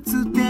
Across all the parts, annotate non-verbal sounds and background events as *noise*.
別で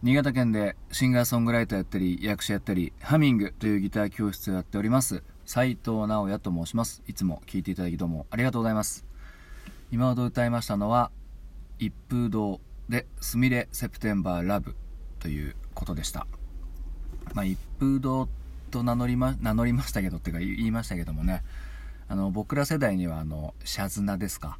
新潟県でシンガーソングライターやったり役者やったりハミングというギター教室をやっております斉藤直也と申します。いつも聴いていただきどうもありがとうございます。今ほど歌いましたのは一風堂で「すみれセプテンバーラブ」ということでした。まあ一風堂と名乗りま名乗りましたけどっていうか言いましたけどもね。あの僕ら世代にはあのシャズナですか？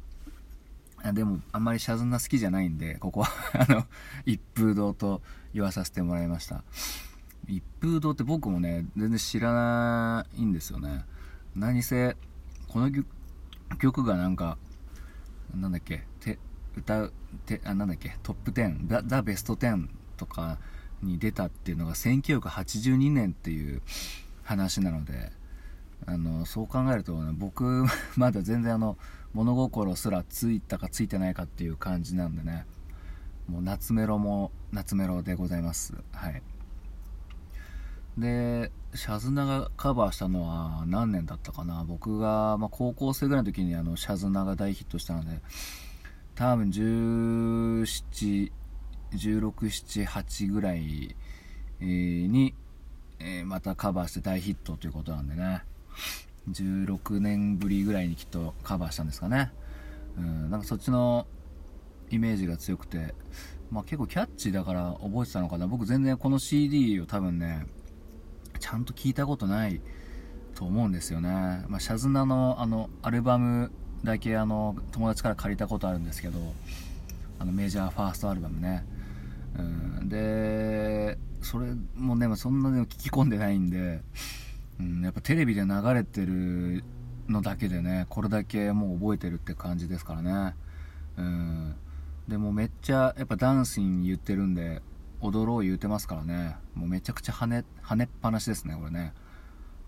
でもあんまりシャズナ好きじゃないんでここは *laughs* あの一風堂と言わさせてもらいました。一風堂って僕もね全然知らないんですよね。何せこの曲がなんかなんだっけて歌うてあなんだっけトップ10ザ・ザベスト10とかに出たっていうのが1982年っていう話なのであのそう考えると、ね、僕 *laughs* まだ全然あの物心すらついたかついてないかっていう感じなんでね。もう夏メロも夏メロでございます。はい。でシャズナがカバーしたのは何年だったかな。僕が、まあ、高校生ぐらいの時にあのシャズナが大ヒットしたので多分17 1678ぐらいに、え、またカバーして大ヒットということなんでね。16年ぶりぐらいにきっとカバーしたんですかね。うんなんかそっちのイメージが強くて、まあ、結構キャッチーだから覚えてたのかな。僕全然この CD を多分ねちゃんと聞いたことないと思うんですよね、まあ、シャズナのあのアルバムだけあの友達から借りたことあるんですけどあのメジャーファーストアルバムね、うん、でそれもねそんなに聞き込んでないんで、うん、やっぱテレビで流れてるのだけでねこれだけもう覚えてるって感じですからね。うん。でもめっちゃやっぱダンスに言ってるんで踊ろう言うてますからね。もうめちゃくちゃ跳ね跳ねっぱなしですねこれね。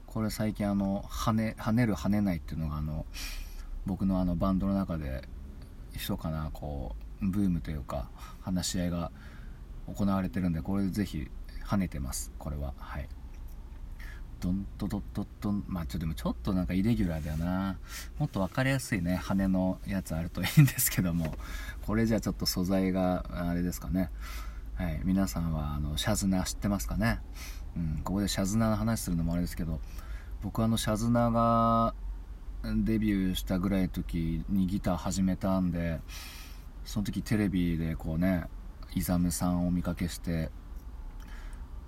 これ最近あの跳ね跳ねる跳ねないっていうのがあの僕のあのバンドの中で密かなこうブームというか話し合いが行われてるんでこれでぜひ跳ねてますこれは。はい。ドントドットドンまあちょでもちょっとなんかイレギュラーだよな。もっと分かりやすいね羽のやつあるといいんですけども。これじゃちょっと素材があれですかね。はい皆さんはあのシャズナ知ってますかね？うんここでシャズナの話するのもあれですけど僕あのシャズナがデビューしたぐらいの時にギター始めたんでその時テレビでこうねイザムさんをお見かけして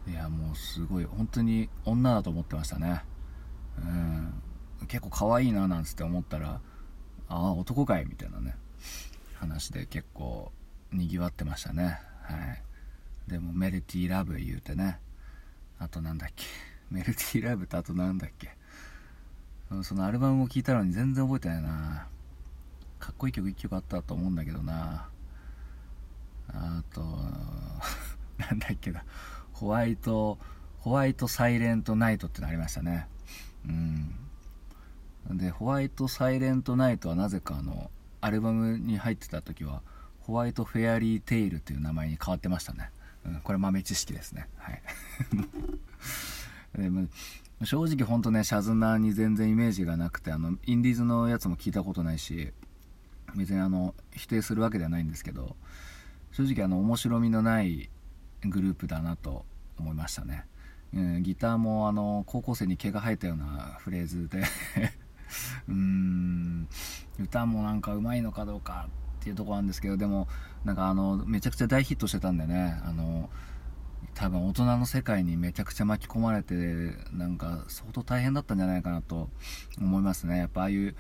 いやもうすごい本当に女だと思ってましたね。うん。結構可愛いななんつって思ったらああ男かいみたいなね。話で結構にぎわってましたね。はい。でもメルティーラブ言うてね。あとなんだっけ。*laughs* メルティーラブってあとなんだっけ。そのアルバムを聴いたのに全然覚えてないな。かっこいい曲1曲あったと思うんだけどな。あと *laughs* なんだっけな。ホワイトホワイトサイレントナイトってのありましたね。うん。でホワイトサイレントナイトはなぜかあのアルバムに入ってた時はホワイトフェアリーテイルっていう名前に変わってましたね、うん、これ豆知識ですね。はい。*laughs* でも正直ほんとねシャズナーに全然イメージがなくてあのインディーズのやつも聞いたことないし別にあの否定するわけではないんですけど正直あの面白みのないグループだなと思いましたね、うん、ギターもあの高校生に毛が生えたようなフレーズで。*laughs* うーん歌もなんかうまいのかどうかっていうとこなんですけどでもなんかあのめちゃくちゃ大ヒットしてたんでね。あの多分大人の世界にめちゃくちゃ巻き込まれてなんか相当大変だったんじゃないかなと思いますね。やっぱああいう、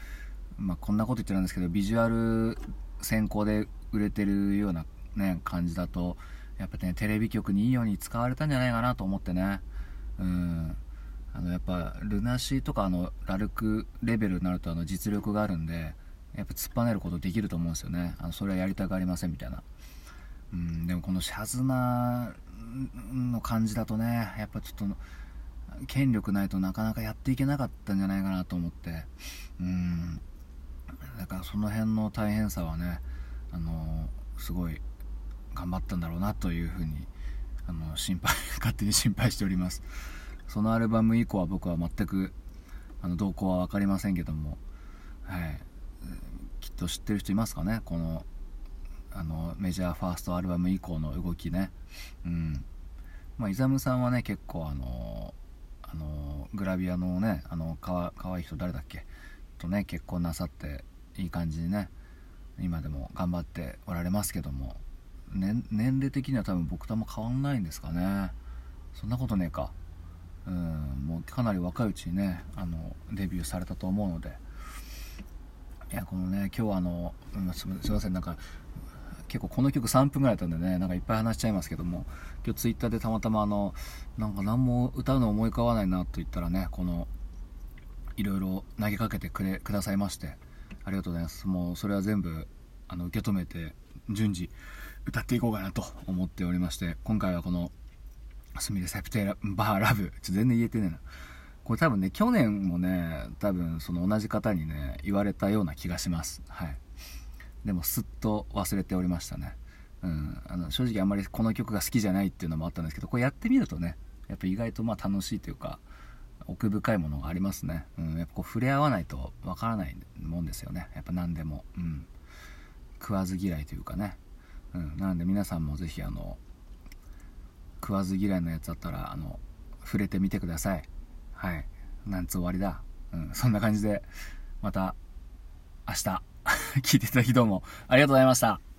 まあ、こんなこと言ってるんですけどビジュアル先行で売れてるような、ね、感じだとやっぱねテレビ局にいいように使われたんじゃないかなと思ってね。うん。あのやっぱルナシーとかあのラルクレベルになるとあの実力があるんでやっぱ突っぱねることできると思うんですよね。あのそれはやりたくありませんみたいな。うんでもこのシャズナの感じだとねやっぱちょっと権力ないとなかなかやっていけなかったんじゃないかなと思って。うん。だからその辺の大変さはねあのすごい頑張ったんだろうなというふうにあの心配 *laughs* 勝手に心配しております。そのアルバム以降は僕は全くあの動向は分かりませんけども、はい、きっと知ってる人いますかね？このあのメジャーファーストアルバム以降の動きね。うん。まあイザムさんはね結構あのあのグラビアのねあのかわかわいい人誰だっけ？とね結婚なさっていい感じにね今でも頑張っておられますけども、年齢的には多分僕とも変わんないんですかね。そんなことねえか。うんもうかなり若いうちにねあのデビューされたと思うので。いやこのね今日あの、うん、すみません。なんか結構この曲3分ぐらいだったんでねなんかいっぱい話しちゃいますけども。今日ツイッターでたまたまあのなんか何も歌うの思い浮かばないなと言ったらねこのいろいろ投げかけてくれくださいましてありがとうございます。もうそれは全部あの受け止めて順次歌っていこうかなと思っておりまして今回はこのすみれセプテラバーラブ。ちょ全然言えてねえな。これ多分ね、去年もね、多分その同じ方にね、言われたような気がします。はい。でもすっと忘れておりましたね。うん。あの、正直あんまりこの曲が好きじゃないっていうのもあったんですけど、これやってみるとね、やっぱ意外とまあ楽しいというか、奥深いものがありますね。うん。やっぱこう触れ合わないとわからないもんですよね。やっぱ何でも。うん。食わず嫌いというかね。うん。なので皆さんもぜひあの、食わず嫌いのやつだったらあの触れてみてください。はい。なんつ終わりだ。うん。そんな感じでまた明日 *laughs* 聞いていただきどうもありがとうございました。